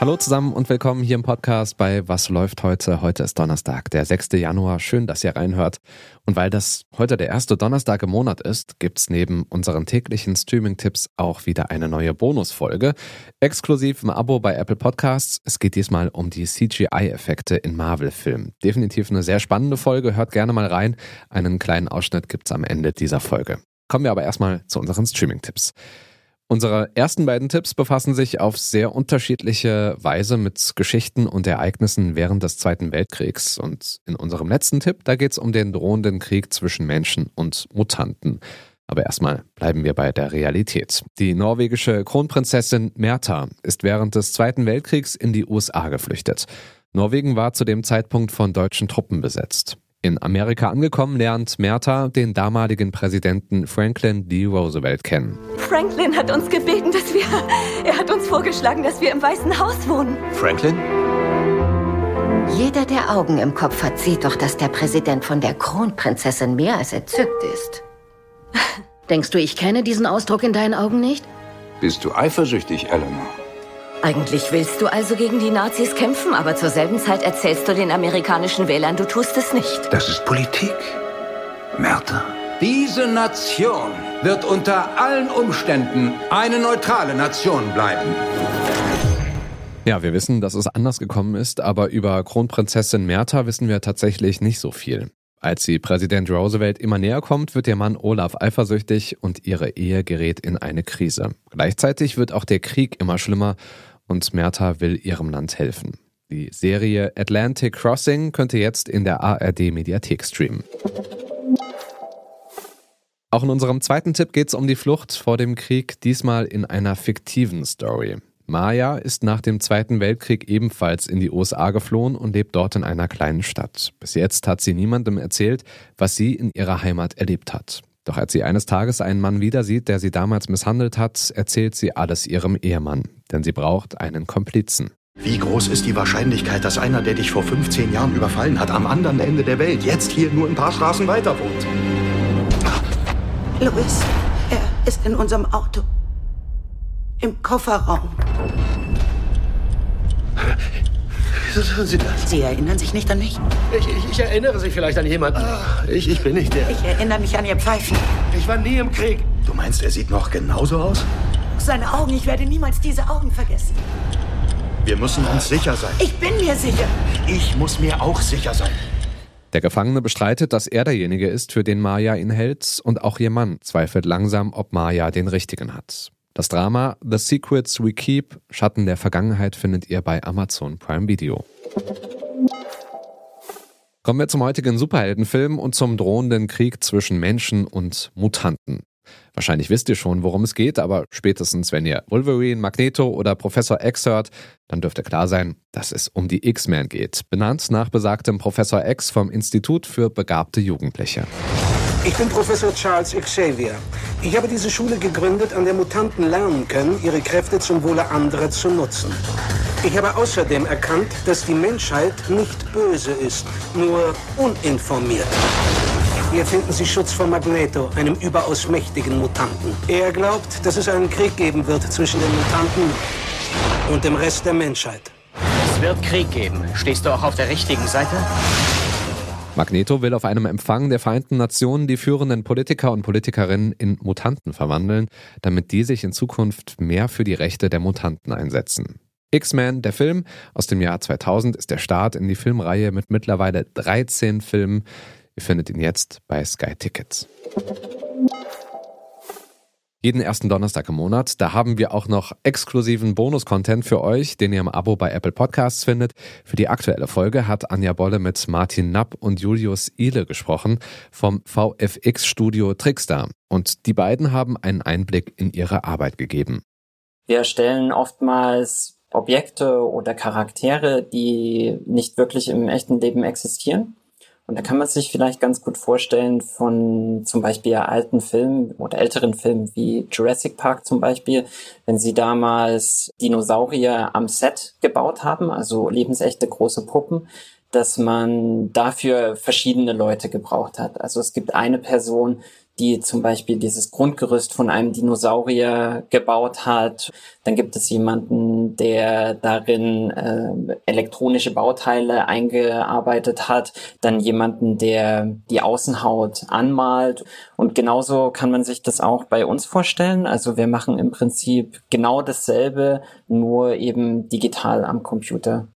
Hallo zusammen und willkommen hier im Podcast bei Was läuft heute? Heute ist Donnerstag, der 6. Januar. Schön, dass ihr reinhört. Und weil das heute der erste Donnerstag im Monat ist, gibt's neben unseren täglichen Streaming-Tipps auch wieder eine neue Bonusfolge. Exklusiv im Abo bei Apple Podcasts. Es geht diesmal um die CGI-Effekte in Marvel-Filmen. Definitiv eine sehr spannende Folge. Hört gerne mal rein. Einen kleinen Ausschnitt gibt's am Ende dieser Folge. Kommen wir aber erstmal zu unseren Streaming-Tipps. Unsere ersten beiden Tipps befassen sich auf sehr unterschiedliche Weise mit Geschichten und Ereignissen während des Zweiten Weltkriegs. Und in unserem letzten Tipp, da geht es um den drohenden Krieg zwischen Menschen und Mutanten. Aber erstmal bleiben wir bei der Realität. Die norwegische Kronprinzessin Merta ist während des Zweiten Weltkriegs in die USA geflüchtet. Norwegen war zu dem Zeitpunkt von deutschen Truppen besetzt. In Amerika angekommen lernt Merta den damaligen Präsidenten Franklin D. Roosevelt kennen. Franklin hat uns gebeten, dass wir. Er hat uns vorgeschlagen, dass wir im Weißen Haus wohnen. Franklin? Jeder, der Augen im Kopf hat, sieht doch, dass der Präsident von der Kronprinzessin mehr als entzückt ist. Denkst du, ich kenne diesen Ausdruck in deinen Augen nicht? Bist du eifersüchtig, Eleanor? Eigentlich willst du also gegen die Nazis kämpfen, aber zur selben Zeit erzählst du den amerikanischen Wählern, du tust es nicht. Das ist Politik. Märta. Diese Nation wird unter allen Umständen eine neutrale Nation bleiben. Ja, wir wissen, dass es anders gekommen ist, aber über Kronprinzessin Märta wissen wir tatsächlich nicht so viel. Als sie Präsident Roosevelt immer näher kommt, wird ihr Mann Olaf eifersüchtig und ihre Ehe gerät in eine Krise. Gleichzeitig wird auch der Krieg immer schlimmer und Merta will ihrem Land helfen. Die Serie Atlantic Crossing könnte jetzt in der ARD Mediathek streamen. Auch in unserem zweiten Tipp geht es um die Flucht vor dem Krieg, diesmal in einer fiktiven Story. Maya ist nach dem Zweiten Weltkrieg ebenfalls in die USA geflohen und lebt dort in einer kleinen Stadt. Bis jetzt hat sie niemandem erzählt, was sie in ihrer Heimat erlebt hat. Doch als sie eines Tages einen Mann wieder sieht, der sie damals misshandelt hat, erzählt sie alles ihrem Ehemann, denn sie braucht einen Komplizen. Wie groß ist die Wahrscheinlichkeit, dass einer, der dich vor 15 Jahren überfallen hat, am anderen Ende der Welt jetzt hier nur ein paar Straßen weiter wohnt? Louis, er ist in unserem Auto. Im Kofferraum. Wieso tun Sie das? Sie erinnern sich nicht an mich? Ich, ich, ich erinnere sich vielleicht an jemanden. Ich, ich bin nicht der. Ich erinnere mich an Ihr Pfeifen. Ich war nie im Krieg. Du meinst, er sieht noch genauso aus? Seine Augen, ich werde niemals diese Augen vergessen. Wir müssen uns sicher sein. Ich bin mir sicher. Ich muss mir auch sicher sein. Der Gefangene bestreitet, dass er derjenige ist, für den Maya ihn hält, und auch ihr Mann zweifelt langsam, ob Maya den richtigen hat. Das Drama The Secrets We Keep, Schatten der Vergangenheit, findet ihr bei Amazon Prime Video. Kommen wir zum heutigen Superheldenfilm und zum drohenden Krieg zwischen Menschen und Mutanten. Wahrscheinlich wisst ihr schon, worum es geht, aber spätestens, wenn ihr Wolverine, Magneto oder Professor X hört, dann dürfte klar sein, dass es um die X-Men geht, benannt nach besagtem Professor X vom Institut für begabte Jugendliche. Ich bin Professor Charles Xavier. Ich habe diese Schule gegründet, an der Mutanten lernen können, ihre Kräfte zum Wohle anderer zu nutzen. Ich habe außerdem erkannt, dass die Menschheit nicht böse ist, nur uninformiert. Hier finden Sie Schutz vor Magneto, einem überaus mächtigen Mutanten. Er glaubt, dass es einen Krieg geben wird zwischen den Mutanten und dem Rest der Menschheit. Es wird Krieg geben. Stehst du auch auf der richtigen Seite? Magneto will auf einem Empfang der Vereinten Nationen die führenden Politiker und Politikerinnen in Mutanten verwandeln, damit die sich in Zukunft mehr für die Rechte der Mutanten einsetzen. X-Men, der Film aus dem Jahr 2000, ist der Start in die Filmreihe mit mittlerweile 13 Filmen. Ihr findet ihn jetzt bei Sky Tickets. Jeden ersten Donnerstag im Monat. Da haben wir auch noch exklusiven Bonus-Content für euch, den ihr im Abo bei Apple Podcasts findet. Für die aktuelle Folge hat Anja Bolle mit Martin Napp und Julius Ihle gesprochen vom VFX-Studio Trickstar. Und die beiden haben einen Einblick in ihre Arbeit gegeben. Wir erstellen oftmals Objekte oder Charaktere, die nicht wirklich im echten Leben existieren Und da kann man sich vielleicht ganz gut vorstellen von zum Beispiel alten Filmen oder älteren Filmen wie Jurassic Park zum Beispiel, wenn sie damals Dinosaurier am Set gebaut haben, also lebensechte große Puppen, dass man dafür verschiedene Leute gebraucht hat. Also es gibt eine Person, die zum Beispiel dieses Grundgerüst von einem Dinosaurier gebaut hat. Dann gibt es jemanden, der darin äh, elektronische Bauteile eingearbeitet hat. Dann jemanden, der die Außenhaut anmalt. Und genauso kann man sich das auch bei uns vorstellen. Also wir machen im Prinzip genau dasselbe, nur eben digital am Computer.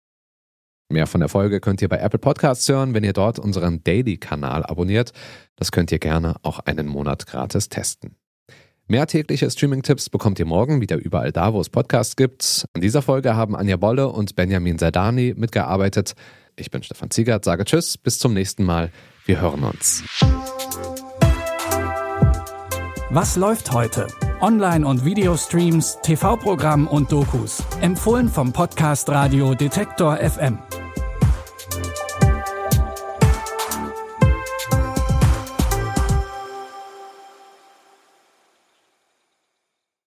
Mehr von der Folge könnt ihr bei Apple Podcasts hören, wenn ihr dort unseren Daily-Kanal abonniert. Das könnt ihr gerne auch einen Monat gratis testen. Mehr tägliche Streaming-Tipps bekommt ihr morgen wieder überall da, wo es Podcasts gibt. An dieser Folge haben Anja Bolle und Benjamin Sardani mitgearbeitet. Ich bin Stefan Ziegert, sage Tschüss, bis zum nächsten Mal. Wir hören uns. Was läuft heute? Online- und Videostreams, TV-Programm und Dokus. Empfohlen vom Podcast Radio Detektor FM.